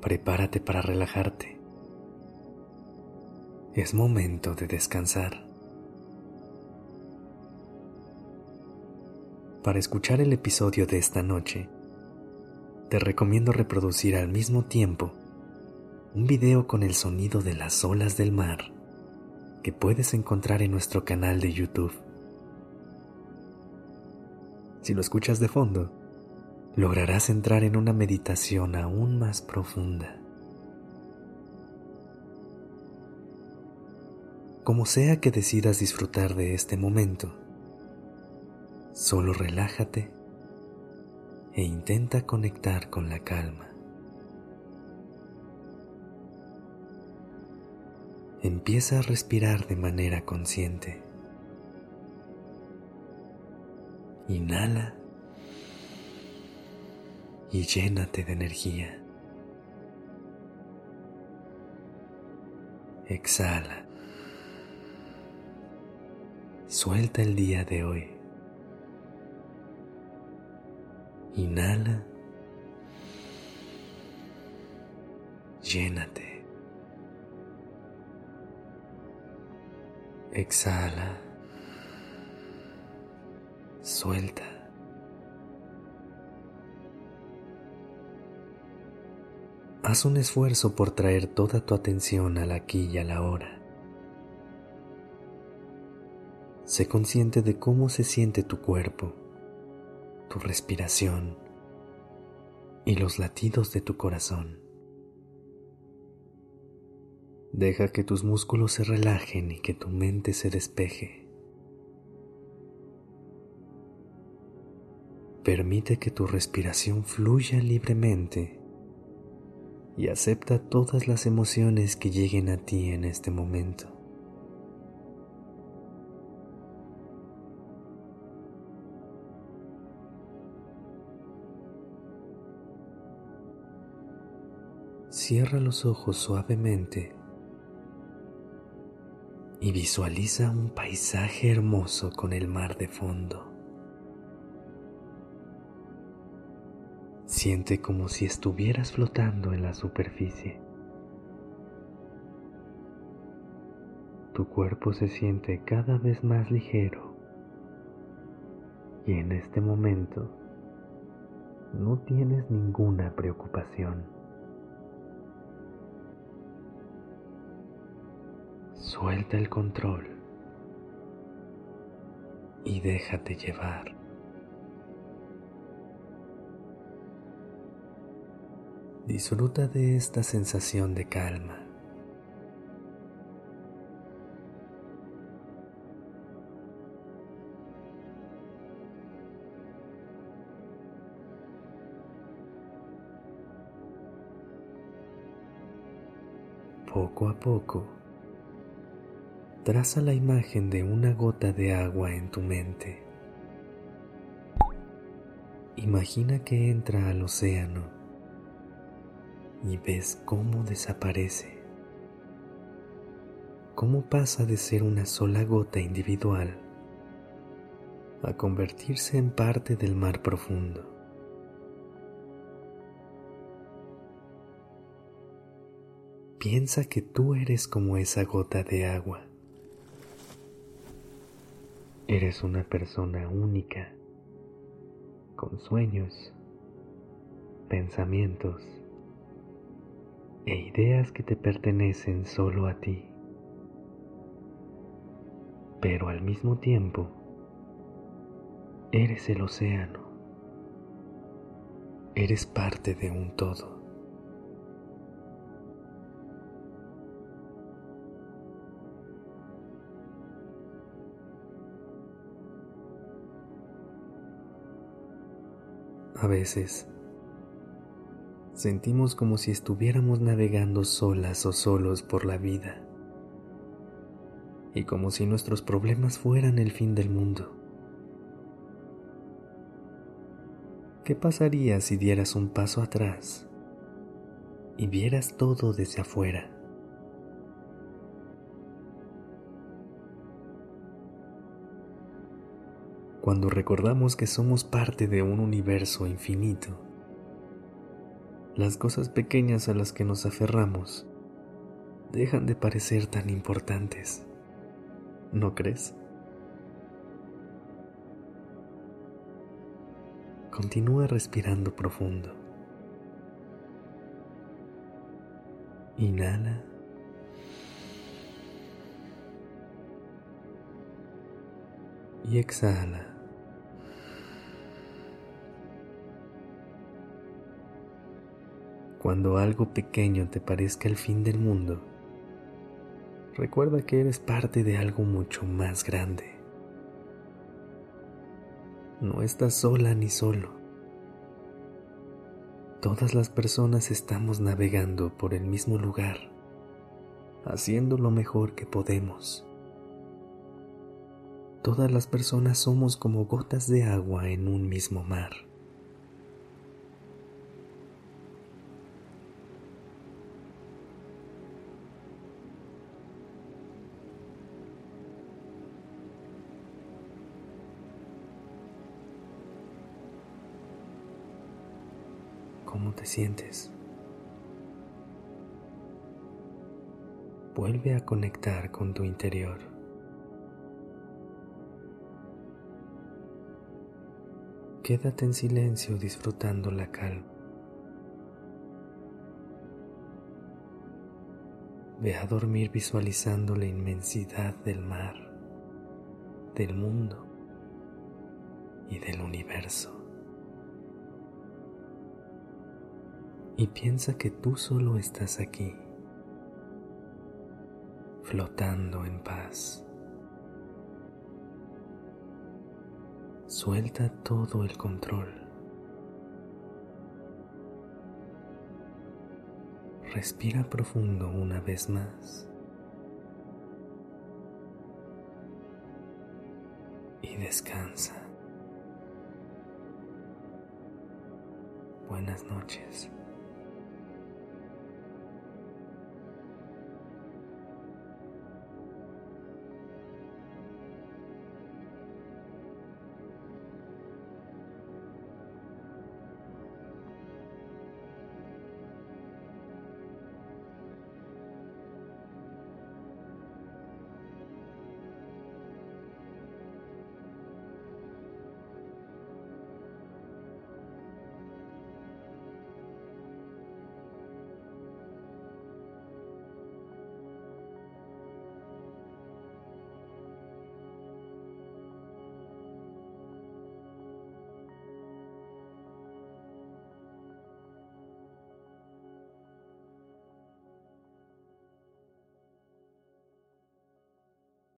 Prepárate para relajarte. Es momento de descansar. Para escuchar el episodio de esta noche, te recomiendo reproducir al mismo tiempo un video con el sonido de las olas del mar que puedes encontrar en nuestro canal de YouTube. Si lo escuchas de fondo, lograrás entrar en una meditación aún más profunda. Como sea que decidas disfrutar de este momento, solo relájate e intenta conectar con la calma. Empieza a respirar de manera consciente. Inhala y llénate de energía. Exhala. Suelta el día de hoy. Inhala. Llénate. Exhala. Suelta. Haz un esfuerzo por traer toda tu atención al aquí y a la hora. Sé consciente de cómo se siente tu cuerpo tu respiración y los latidos de tu corazón. Deja que tus músculos se relajen y que tu mente se despeje. Permite que tu respiración fluya libremente y acepta todas las emociones que lleguen a ti en este momento. Cierra los ojos suavemente y visualiza un paisaje hermoso con el mar de fondo. Siente como si estuvieras flotando en la superficie. Tu cuerpo se siente cada vez más ligero y en este momento no tienes ninguna preocupación. Suelta el control y déjate llevar. Disfruta de esta sensación de calma. Poco a poco, traza la imagen de una gota de agua en tu mente. Imagina que entra al océano y ves cómo desaparece, cómo pasa de ser una sola gota individual a convertirse en parte del mar profundo. Piensa que tú eres como esa gota de agua Eres una persona única, con sueños, pensamientos e ideas que te pertenecen solo a ti. Pero al mismo tiempo, eres el océano. Eres parte de un todo. A veces sentimos como si estuviéramos navegando solas o solos por la vida y como si nuestros problemas fueran el fin del mundo. ¿Qué pasaría si dieras un paso atrás y vieras todo desde afuera? Cuando recordamos que somos parte de un universo infinito, las cosas pequeñas a las que nos aferramos dejan de parecer tan importantes. ¿No crees? Continúa respirando profundo. Inhala. Y exhala. Cuando algo pequeño te parezca el fin del mundo, recuerda que eres parte de algo mucho más grande. No estás sola ni solo. Todas las personas estamos navegando por el mismo lugar, haciendo lo mejor que podemos. Todas las personas somos como gotas de agua en un mismo mar. Cómo te sientes. Vuelve a conectar con tu interior. Quédate en silencio disfrutando la calma. Ve a dormir visualizando la inmensidad del mar, del mundo y del universo. Y piensa que tú solo estás aquí, flotando en paz. Suelta todo el control. Respira profundo una vez más. Y descansa. Buenas noches.